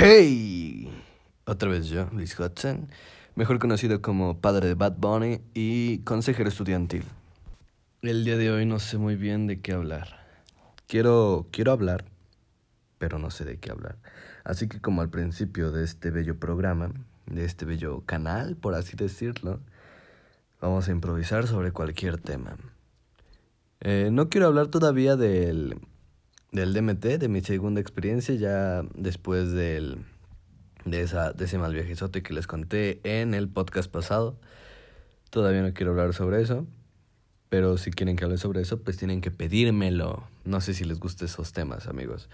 Hey, otra vez yo, Luis Hudson, mejor conocido como padre de Bad Bunny y consejero estudiantil. El día de hoy no sé muy bien de qué hablar. Quiero, quiero hablar, pero no sé de qué hablar. Así que como al principio de este bello programa, de este bello canal, por así decirlo, vamos a improvisar sobre cualquier tema. Eh, no quiero hablar todavía del del DMT, de mi segunda experiencia, ya después del, de, esa, de ese mal viajezote que les conté en el podcast pasado. Todavía no quiero hablar sobre eso, pero si quieren que hable sobre eso, pues tienen que pedírmelo. No sé si les gustan esos temas, amigos.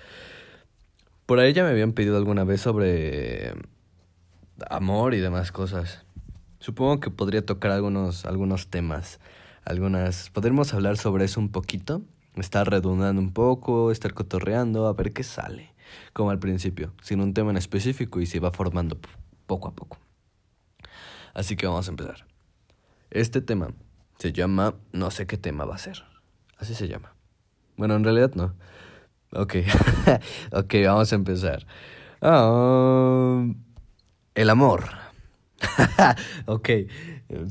Por ahí ya me habían pedido alguna vez sobre amor y demás cosas. Supongo que podría tocar algunos, algunos temas, algunas... ¿Podremos hablar sobre eso un poquito? Estar redundando un poco, estar cotorreando, a ver qué sale, como al principio, sin un tema en específico y se va formando poco a poco. Así que vamos a empezar. Este tema se llama, no sé qué tema va a ser, así se llama. Bueno, en realidad no. Ok, ok, vamos a empezar. Ah, el amor. ok,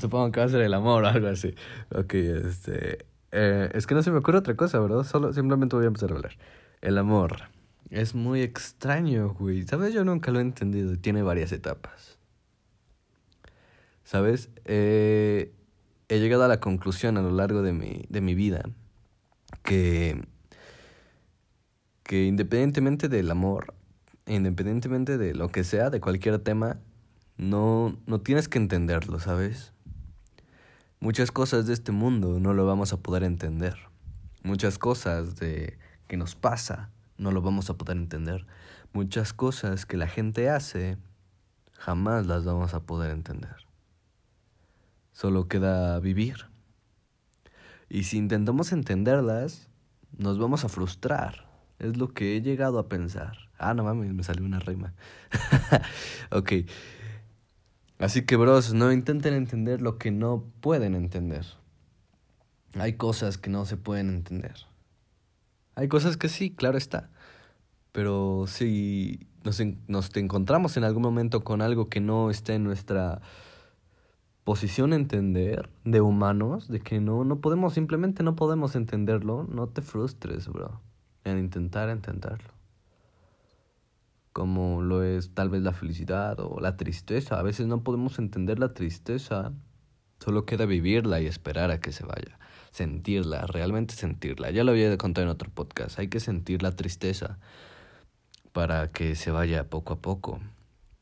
supongo que va a ser el amor o algo así. Ok, este... Eh, es que no se me ocurre otra cosa, ¿verdad? Solo simplemente voy a empezar a hablar. El amor. Es muy extraño, güey. ¿Sabes? Yo nunca lo he entendido tiene varias etapas. ¿Sabes? Eh, he llegado a la conclusión a lo largo de mi, de mi vida que, que independientemente del amor, independientemente de lo que sea, de cualquier tema, no, no tienes que entenderlo, ¿sabes? Muchas cosas de este mundo no lo vamos a poder entender. Muchas cosas de que nos pasa no lo vamos a poder entender. Muchas cosas que la gente hace jamás las vamos a poder entender. Solo queda vivir. Y si intentamos entenderlas, nos vamos a frustrar. Es lo que he llegado a pensar. Ah, no mames, me salió una rima. ok. Así que, bros, no intenten entender lo que no pueden entender. Hay cosas que no se pueden entender. Hay cosas que sí, claro está. Pero si nos, nos encontramos en algún momento con algo que no está en nuestra posición entender de humanos, de que no, no podemos, simplemente no podemos entenderlo, no te frustres, bro, en intentar entenderlo como lo es tal vez la felicidad o la tristeza. A veces no podemos entender la tristeza, solo queda vivirla y esperar a que se vaya. Sentirla, realmente sentirla. Ya lo había contado en otro podcast, hay que sentir la tristeza para que se vaya poco a poco,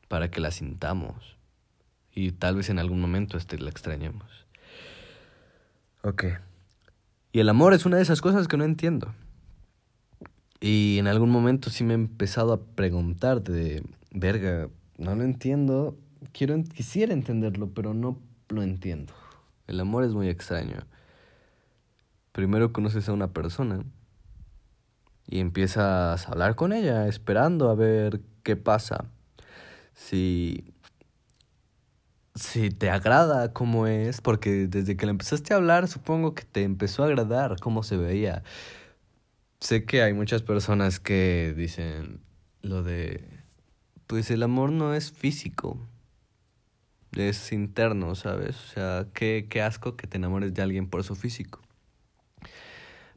para que la sintamos y tal vez en algún momento este la extrañemos. Ok. Y el amor es una de esas cosas que no entiendo. Y en algún momento sí me he empezado a preguntar de, verga, no lo entiendo, quiero, quisiera entenderlo, pero no lo entiendo. El amor es muy extraño. Primero conoces a una persona y empiezas a hablar con ella, esperando a ver qué pasa. Si, si te agrada cómo es, porque desde que le empezaste a hablar, supongo que te empezó a agradar cómo se veía sé que hay muchas personas que dicen lo de, pues el amor no es físico, es interno, ¿sabes? O sea, qué, qué asco que te enamores de alguien por su físico.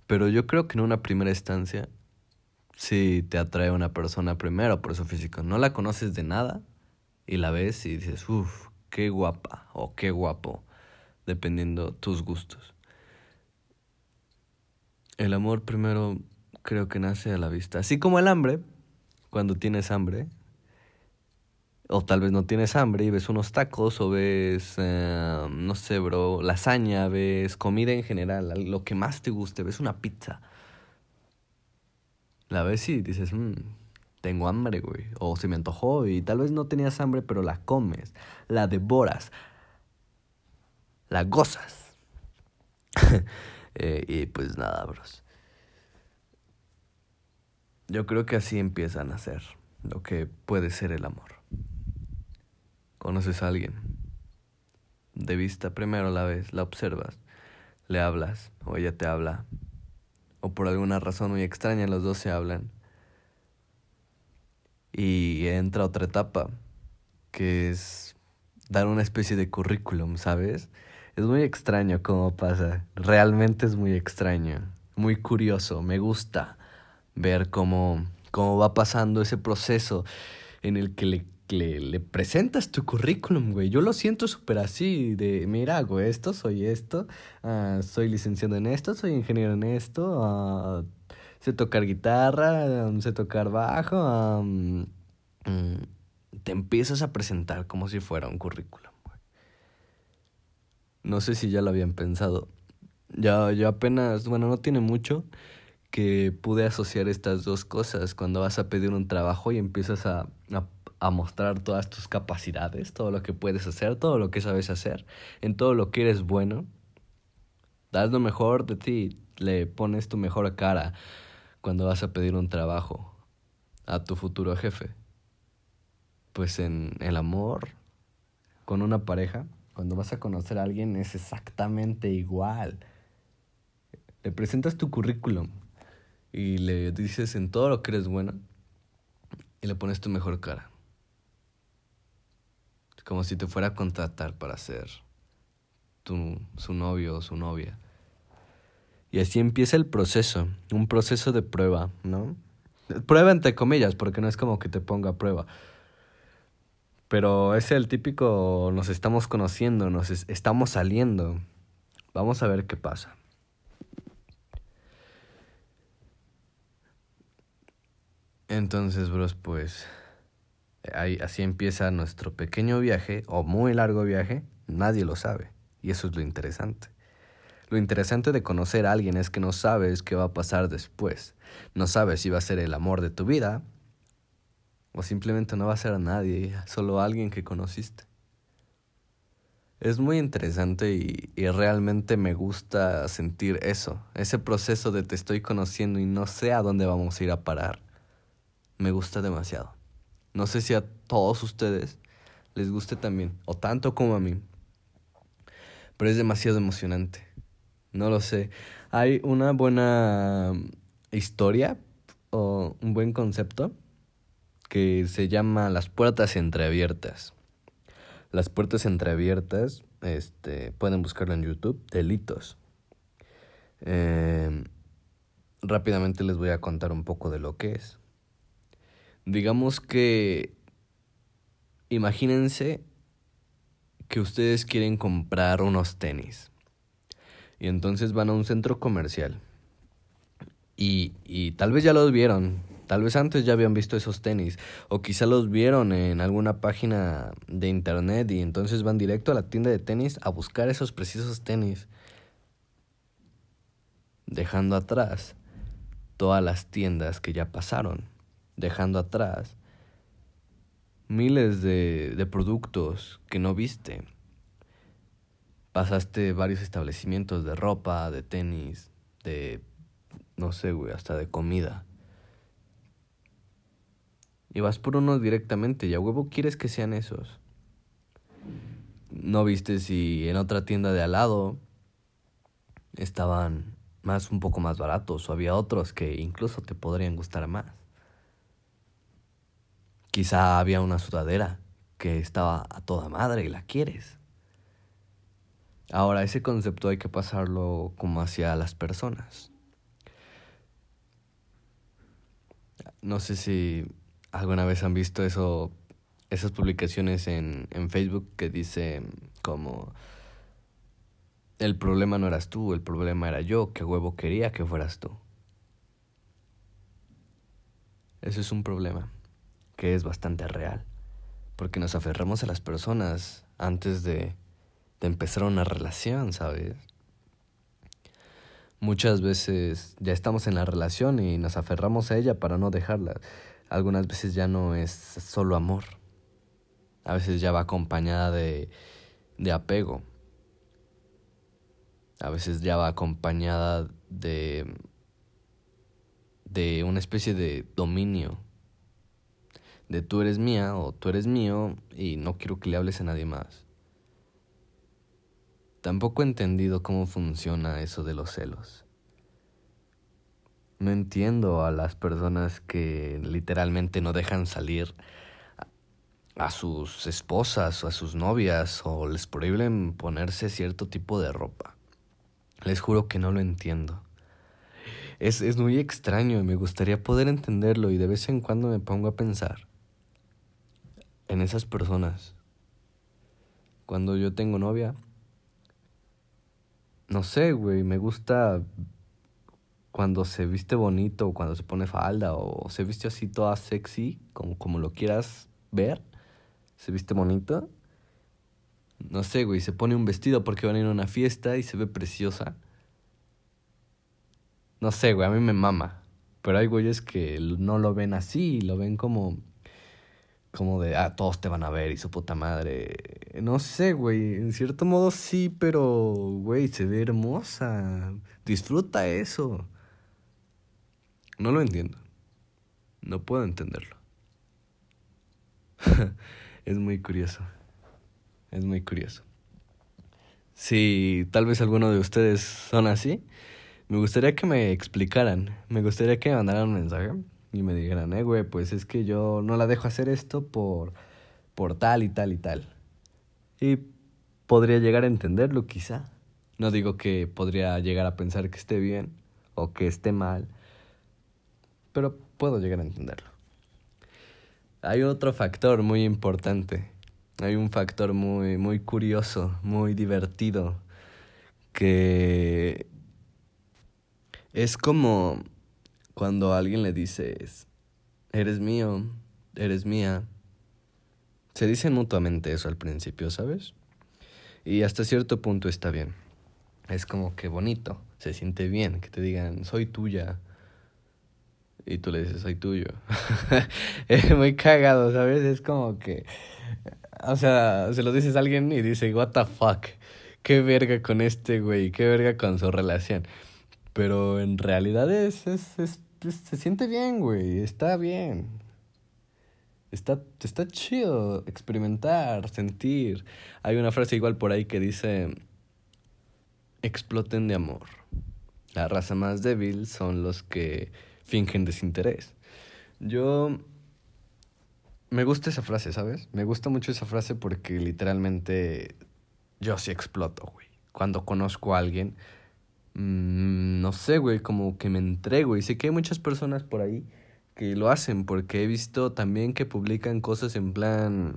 Pero yo creo que en una primera instancia, sí te atrae una persona primero por su físico. No la conoces de nada y la ves y dices, uff, qué guapa o qué guapo, dependiendo tus gustos. El amor primero creo que nace a la vista. Así como el hambre, cuando tienes hambre, o tal vez no tienes hambre y ves unos tacos o ves, eh, no sé, bro, lasaña, ves comida en general, lo que más te guste, ves una pizza. La ves y dices, mmm, tengo hambre, güey. O se me antojó y tal vez no tenías hambre, pero la comes, la devoras, la gozas. Eh, y pues nada, bros. Yo creo que así empieza a nacer lo que puede ser el amor. Conoces a alguien. De vista primero la ves, la observas, le hablas o ella te habla. O por alguna razón muy extraña los dos se hablan. Y entra otra etapa, que es dar una especie de currículum, ¿sabes? Es muy extraño cómo pasa, realmente es muy extraño, muy curioso, me gusta ver cómo, cómo va pasando ese proceso en el que le, le, presentas tu currículum, güey. Yo lo siento súper así, de, mira, hago esto, soy esto, uh, soy licenciado en esto, soy ingeniero en esto, uh, sé tocar guitarra, sé tocar bajo, um, te empiezas a presentar como si fuera un currículum. No sé si ya lo habían pensado. Ya, yo apenas, bueno, no tiene mucho que pude asociar estas dos cosas cuando vas a pedir un trabajo y empiezas a, a, mostrar todas tus capacidades, todo lo que puedes hacer, todo lo que sabes hacer, en todo lo que eres bueno. Das lo mejor de ti, le pones tu mejor cara cuando vas a pedir un trabajo a tu futuro jefe pues en el amor con una pareja, cuando vas a conocer a alguien es exactamente igual. Le presentas tu currículum y le dices en todo lo que eres bueno y le pones tu mejor cara. Como si te fuera a contratar para ser tu, su novio o su novia. Y así empieza el proceso, un proceso de prueba, ¿no? Prueba entre comillas, porque no es como que te ponga a prueba pero es el típico, nos estamos conociendo, nos estamos saliendo. Vamos a ver qué pasa. Entonces, bros, pues ahí, así empieza nuestro pequeño viaje o muy largo viaje. Nadie lo sabe. Y eso es lo interesante. Lo interesante de conocer a alguien es que no sabes qué va a pasar después. No sabes si va a ser el amor de tu vida o simplemente no va a ser a nadie, solo a alguien que conociste. Es muy interesante y, y, realmente me gusta sentir eso, ese proceso de te estoy conociendo y no sé a dónde vamos a ir a parar. Me gusta demasiado. No sé si a todos ustedes les guste también, o tanto como a mí. Pero es demasiado emocionante. No lo sé. Hay una buena historia o un buen concepto que se llama Las puertas entreabiertas. Las puertas entreabiertas, este, pueden buscarlo en YouTube, delitos. Eh, rápidamente les voy a contar un poco de lo que es. Digamos que, imagínense que ustedes quieren comprar unos tenis. Y entonces van a un centro comercial. Y, y tal vez ya los vieron, Tal vez antes ya habían visto esos tenis o quizá los vieron en alguna página de internet y entonces van directo a la tienda de tenis a buscar esos precisos tenis, dejando atrás todas las tiendas que ya pasaron, dejando atrás miles de, de productos que no viste. Pasaste varios establecimientos de ropa, de tenis, de, no sé, güey, hasta de comida y vas por unos directamente y a huevo quieres que sean esos. No viste si en otra tienda de al lado estaban más un poco más baratos o había otros que incluso te podrían gustar más. Quizá había una sudadera que estaba a toda madre y la quieres. Ahora, ese concepto hay que pasarlo como hacia las personas. No sé si ¿Alguna vez han visto eso, esas publicaciones en, en Facebook que dice como el problema no eras tú, el problema era yo, que huevo quería que fueras tú? Eso es un problema que es bastante real, porque nos aferramos a las personas antes de, de empezar una relación, ¿sabes? Muchas veces ya estamos en la relación y nos aferramos a ella para no dejarla algunas veces ya no es solo amor. A veces ya va acompañada de, de apego. A veces ya va acompañada de, de una especie de dominio. De tú eres mía o tú eres mío y no quiero que le hables a nadie más. Tampoco he entendido cómo funciona eso de los celos. No entiendo a las personas que literalmente no dejan salir a sus esposas o a sus novias o les prohíben ponerse cierto tipo de ropa. Les juro que no lo entiendo. Es, es muy extraño y me gustaría poder entenderlo y de vez en cuando me pongo a pensar en esas personas. Cuando yo tengo novia, no sé, güey, me gusta cuando se viste bonito, cuando se pone falda, o se viste así toda sexy, como, como lo quieras ver, se viste bonito. No sé, güey, se pone un vestido porque van a ir a una fiesta y se ve preciosa. No sé, güey, a mí me mama. Pero hay güeyes que no lo ven así, lo ven como como de, ah, todos te van a ver y su puta madre. No sé, güey, en cierto modo sí, pero, güey, se ve hermosa. Disfruta eso. No lo entiendo. No puedo entenderlo. es muy curioso. Es muy curioso. Si tal vez alguno de ustedes son así, me gustaría que me explicaran. Me gustaría que me mandaran un mensaje y me dijeran, eh, güey, pues es que yo no la dejo hacer esto por, por tal y tal y tal. Y podría llegar a entenderlo quizá. No digo que podría llegar a pensar que esté bien o que esté mal, pero puedo llegar a entenderlo. Hay otro factor muy importante. Hay un factor muy, muy curioso, muy divertido, que es como cuando a alguien le dices, eres mío, eres mía, se dicen mutuamente eso al principio, ¿sabes? Y hasta cierto punto está bien. Es como que bonito, se siente bien que te digan, soy tuya. Y tú le dices, soy tuyo. es muy cagado, ¿sabes? Es como que, o sea, se lo dices a alguien y dice, what the fuck, qué verga con este güey, qué verga con su relación. Pero en realidad es, es, es se siente bien, güey, está bien. Está, está chido experimentar, sentir. Hay una frase igual por ahí que dice, exploten de amor. La raza más débil son los que fingen desinterés. Yo... Me gusta esa frase, ¿sabes? Me gusta mucho esa frase porque literalmente yo sí exploto, güey. Cuando conozco a alguien, Mm, no sé, güey, como que me entrego. Y sé que hay muchas personas por ahí que lo hacen porque he visto también que publican cosas en plan...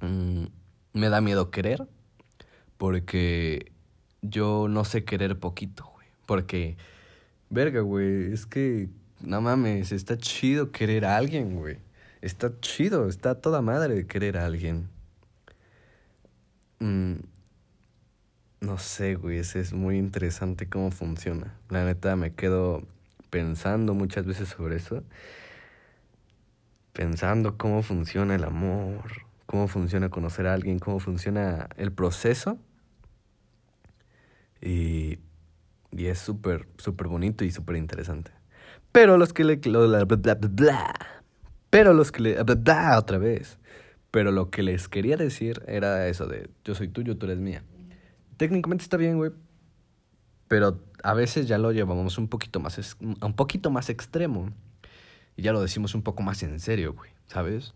Mm, me da miedo querer porque yo no sé querer poquito, güey. Porque, verga, güey, es que, no mames, está chido querer a alguien, güey. Está chido, está toda madre querer a alguien. Mm, no sé, güey, es muy interesante cómo funciona. La neta me quedo pensando muchas veces sobre eso. Pensando cómo funciona el amor, cómo funciona conocer a alguien, cómo funciona el proceso. Y, y es súper, súper bonito y súper interesante. Pero los que le... pero los que le... otra vez. Pero lo que les quería decir era eso de yo soy tuyo, tú eres mía técnicamente está bien, güey. Pero a veces ya lo llevamos un poquito más, un poquito más extremo. Y ya lo decimos un poco más en serio, güey. ¿Sabes?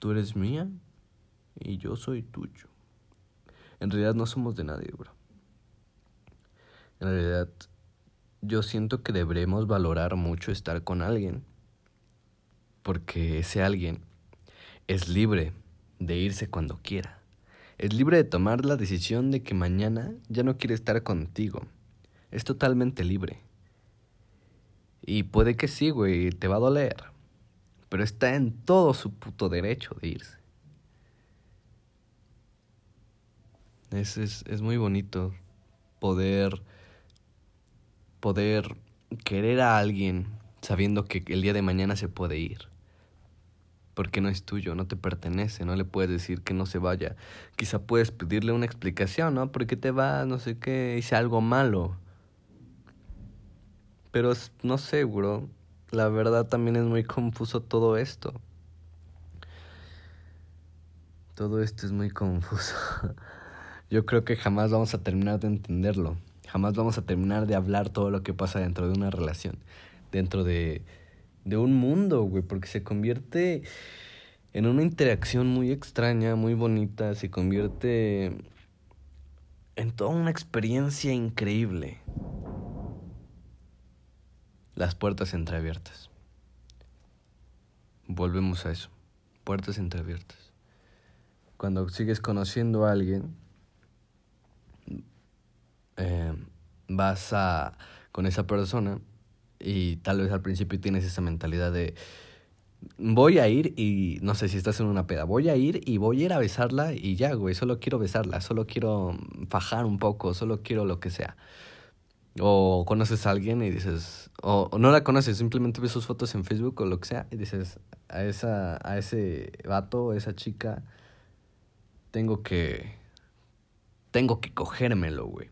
Tú eres mía y yo soy tuyo. En realidad no somos de nadie, bro. En realidad yo siento que deberemos valorar mucho estar con alguien. Porque ese alguien es libre de irse cuando quiera. Es libre de tomar la decisión de que mañana ya no quiere estar contigo. Es totalmente libre. Y puede que sí, güey, te va a doler. Pero está en todo su puto derecho de irse. Es, es, es muy bonito poder, poder querer a alguien sabiendo que el día de mañana se puede ir porque no es tuyo, no te pertenece, no le puedes decir que no se vaya. Quizá puedes pedirle una explicación, ¿no? ¿Por qué te vas? No sé qué, hice algo malo. Pero no sé, bro. La verdad también es muy confuso todo esto. Todo esto es muy confuso. Yo creo que jamás vamos a terminar de entenderlo. Jamás vamos a terminar de hablar todo lo que pasa dentro de una relación. Dentro de de un mundo, güey, porque se convierte en una interacción muy extraña, muy bonita, se convierte en toda una experiencia increíble. Las puertas entreabiertas. Volvemos a eso, puertas entreabiertas. Cuando sigues conociendo a alguien, eh, vas a con esa persona y tal vez al principio tienes esa mentalidad de voy a ir y no sé si estás en una peda, voy a ir y voy a ir a besarla y ya, güey, solo quiero besarla, solo quiero fajar un poco, solo quiero lo que sea. O conoces a alguien y dices, o, no la conoces, simplemente ves sus fotos en Facebook o lo que sea y dices, a, esa, a ese vato, a esa chica, tengo que, tengo que cogérmelo, güey.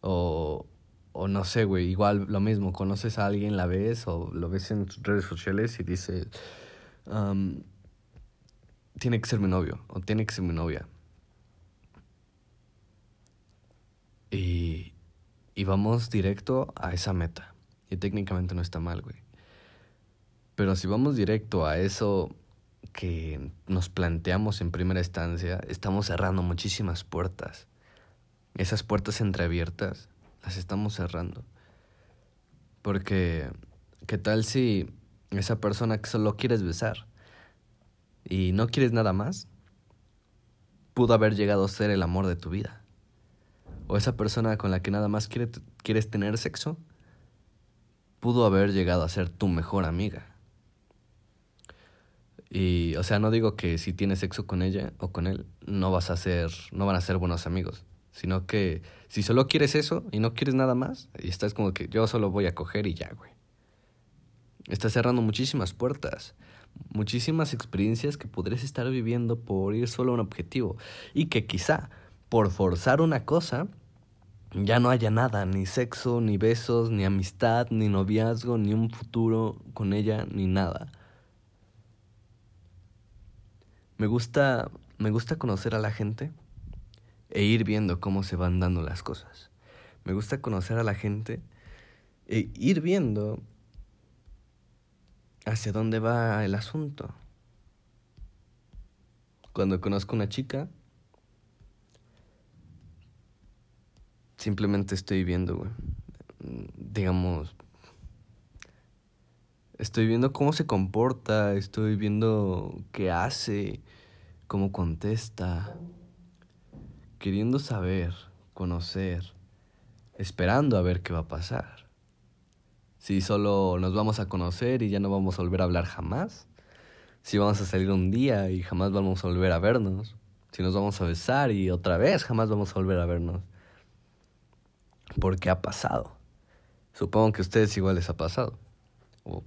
O, o no sé, güey, igual lo mismo, conoces a alguien, la ves o lo ves en redes sociales y dices, tiene que ser mi novio o tiene que ser mi novia. Y, y vamos directo a esa meta. Y técnicamente no está mal, güey. Pero si vamos directo a eso que nos planteamos en primera instancia, estamos cerrando muchísimas puertas. Esas puertas entreabiertas las estamos cerrando. Porque, ¿qué tal si esa persona que solo quieres besar y no quieres nada más, pudo haber llegado a ser el amor de tu vida? O esa persona con la que nada más quieres tener sexo, pudo haber llegado a ser tu mejor amiga. Y, o sea, no digo que si tienes sexo con ella o con él, no vas a ser, no van a ser buenos amigos sino que si solo quieres eso y no quieres nada más, y estás como que yo solo voy a coger y ya, güey. Estás cerrando muchísimas puertas, muchísimas experiencias que podrías estar viviendo por ir solo a un objetivo y que quizá por forzar una cosa ya no haya nada, ni sexo, ni besos, ni amistad, ni noviazgo, ni un futuro con ella, ni nada. Me gusta me gusta conocer a la gente e ir viendo cómo se van dando las cosas. Me gusta conocer a la gente e ir viendo hacia dónde va el asunto. Cuando conozco a una chica, simplemente estoy viendo, digamos, estoy viendo cómo se comporta, estoy viendo qué hace, cómo contesta queriendo saber, conocer, esperando a ver qué va a pasar. Si solo nos vamos a conocer y ya no vamos a volver a hablar jamás. Si vamos a salir un día y jamás vamos a volver a vernos. Si nos vamos a besar y otra vez jamás vamos a volver a vernos. ¿Por qué ha pasado? Supongo que a ustedes igual les ha pasado. O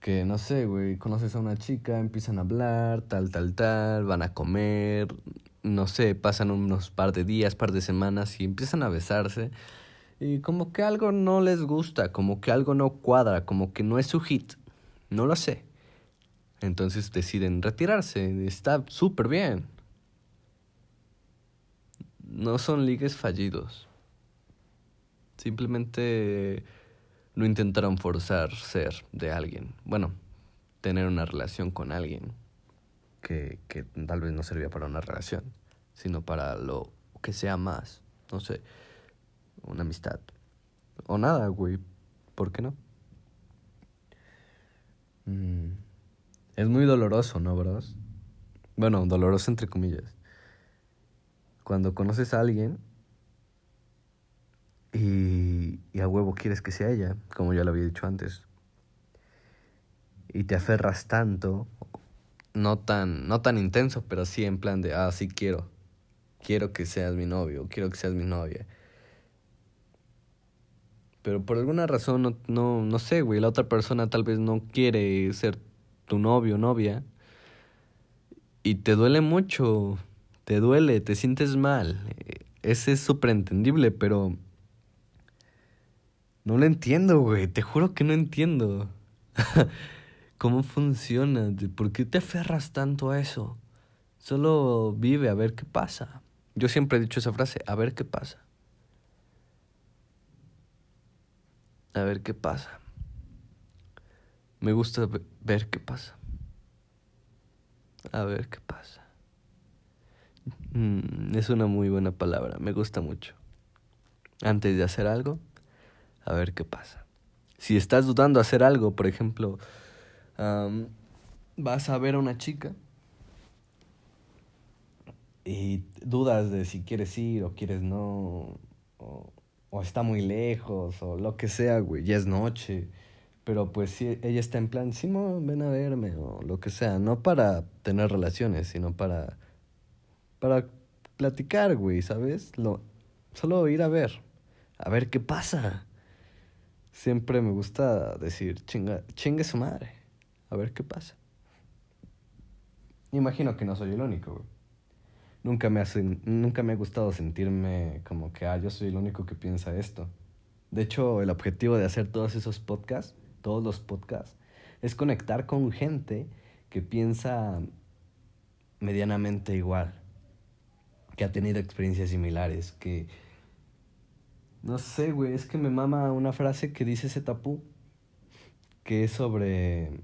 que no sé, güey, conoces a una chica, empiezan a hablar, tal, tal, tal, van a comer, no sé, pasan unos par de días, par de semanas y empiezan a besarse y como que algo no les gusta, como que algo no cuadra, como que no es su hit, no lo sé. Entonces deciden retirarse, está súper bien. No son ligues fallidos. Simplemente no intentaron forzar ser de alguien. Bueno, tener una relación con alguien que, que tal vez no servía para una relación, sino para lo que sea más, no sé, una amistad. O nada, güey, ¿por qué no? Mm, es muy doloroso, ¿no, bros? Bueno, doloroso entre comillas. Cuando conoces a alguien y, y a huevo quieres que sea ella, como ya lo había dicho antes, y te aferras tanto no tan, no tan intenso, pero sí en plan de, ah, sí quiero, quiero que seas mi novio, quiero que seas mi novia. Pero por alguna razón, no, no, no sé, güey, la otra persona tal vez no quiere ser tu novio o novia. Y te duele mucho, te duele, te sientes mal. Ese es súper entendible, pero... No lo entiendo, güey, te juro que no entiendo. ¿Cómo funciona? ¿Por qué te aferras tanto a eso? Solo vive a ver qué pasa. Yo siempre he dicho esa frase, a ver qué pasa. A ver qué pasa. Me gusta ver qué pasa. A ver qué pasa. Mm, es una muy buena palabra, me gusta mucho. Antes de hacer algo, a ver qué pasa. Si estás dudando hacer algo, por ejemplo, vas a ver a una chica y dudas de si quieres ir o quieres no, o, o está muy lejos, o lo que sea, güey, ya es noche. Pero pues si ella está en plan, Simón, ven a verme, o lo que sea, no para tener relaciones, sino para, para platicar, güey, ¿sabes? Lo, solo ir a ver, a ver qué pasa. Siempre me gusta decir, chinga, chingue su madre, a ver qué pasa. Imagino que no soy el único, güey. Nunca me, ha, nunca me ha gustado sentirme como que, ah, yo soy el único que piensa esto. De hecho, el objetivo de hacer todos esos podcasts todos los podcasts, es conectar con gente que piensa medianamente igual, que ha tenido experiencias similares, que... No sé, güey, es que me mama una frase que dice ese tapú, que es sobre...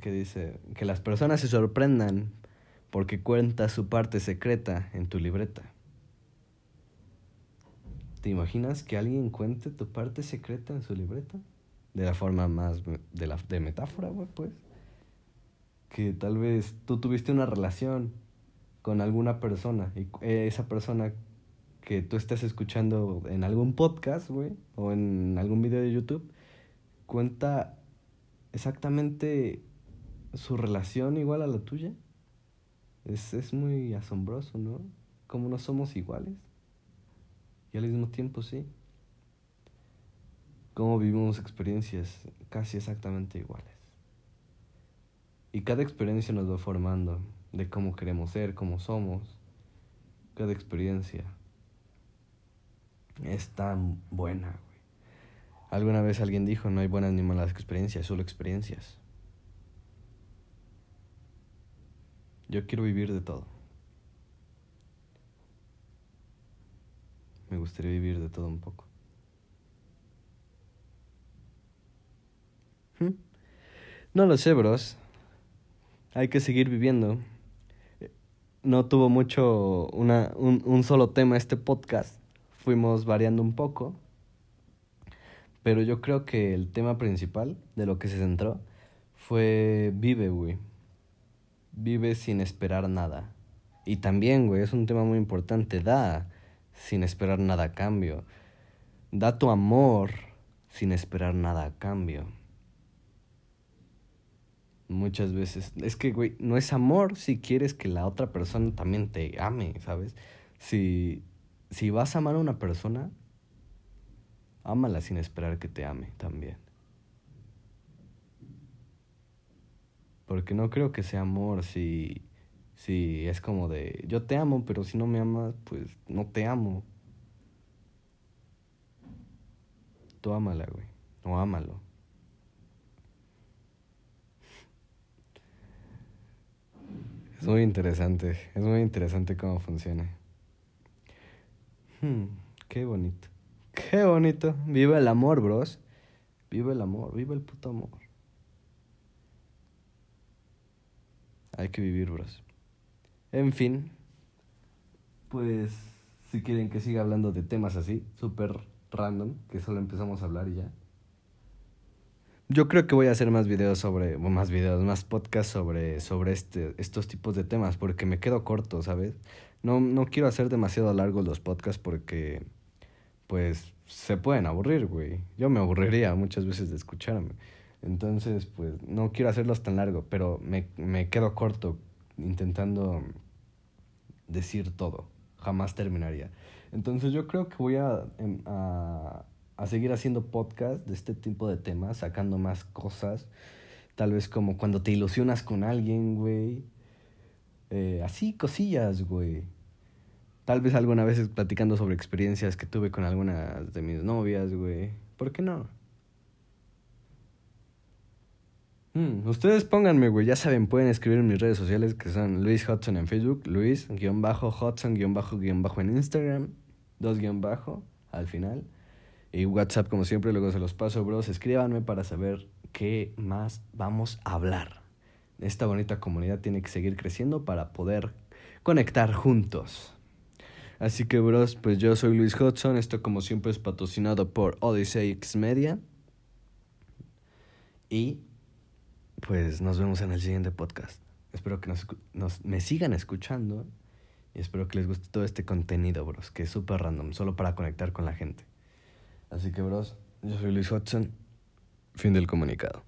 que dice, que las personas se sorprendan porque cuenta su parte secreta en tu libreta. ¿Te imaginas que alguien cuente tu parte secreta en su libreta? de la forma más de, la, de metáfora, güey, pues. Que tal vez tú tuviste una relación con alguna persona y esa persona que tú estés escuchando en algún podcast, güey, o en algún video de YouTube, cuenta exactamente su relación igual a la tuya. Es, es muy asombroso, ¿no? Como no somos iguales. Y al mismo tiempo sí cómo vivimos experiencias casi exactamente iguales. Y cada experiencia nos va formando de cómo queremos ser, cómo somos. Cada experiencia es tan buena. Alguna vez alguien dijo, no hay buenas ni malas experiencias, solo experiencias. Yo quiero vivir de todo. Me gustaría vivir de todo un poco. No lo sé, bros. Hay que seguir viviendo. No tuvo mucho una, un, un solo tema este podcast. Fuimos variando un poco. Pero yo creo que el tema principal de lo que se centró fue vive, güey. Vive sin esperar nada. Y también, güey, es un tema muy importante. Da sin esperar nada a cambio. Da tu amor sin esperar nada a cambio. Muchas veces. Es que, güey, no es amor si quieres que la otra persona también te ame, ¿sabes? Si, si vas a amar a una persona, ámala sin esperar que te ame también. Porque no creo que sea amor si, si es como de, yo te amo, pero si no me amas, pues no te amo. Tú ámala, güey. O ámalo. Es muy interesante, es muy interesante cómo funciona. Hmm, qué bonito. Qué bonito. Viva el amor, bros. Viva el amor, viva el puto amor. Hay que vivir, bros. En fin, pues si quieren que siga hablando de temas así, súper random, que solo empezamos a hablar y ya. Yo creo que voy a hacer más videos sobre, más videos, más podcasts sobre, sobre este, estos tipos de temas, porque me quedo corto, ¿sabes? No, no quiero hacer demasiado largos los podcasts porque, pues, se pueden aburrir, güey. Yo me aburriría muchas veces de escucharme. Entonces, pues, no quiero hacerlos tan largos, pero me, me quedo corto intentando decir todo. Jamás terminaría. Entonces yo creo que voy a, em, a a seguir haciendo podcast de este tipo de temas, sacando más cosas. Tal vez como cuando te ilusionas con alguien, güey. Eh, así, cosillas, güey. Tal vez alguna vez platicando sobre experiencias que tuve con algunas de mis novias, güey. ¿Por qué no? Hmm, ustedes pónganme, güey. Ya saben, pueden escribir en mis redes sociales que son Luis Hudson en Facebook, Luis-Hudson-en Instagram, dos guion bajo al final. Y WhatsApp, como siempre, luego se los paso, bros. Escríbanme para saber qué más vamos a hablar. Esta bonita comunidad tiene que seguir creciendo para poder conectar juntos. Así que, bros, pues yo soy Luis Hudson. Esto, como siempre, es patrocinado por Odyssey X Media. Y pues nos vemos en el siguiente podcast. Espero que nos, me sigan escuchando y espero que les guste todo este contenido, bros, que es súper random, solo para conectar con la gente. Así que, bros, yo soy Luis Hudson. Fin del comunicado.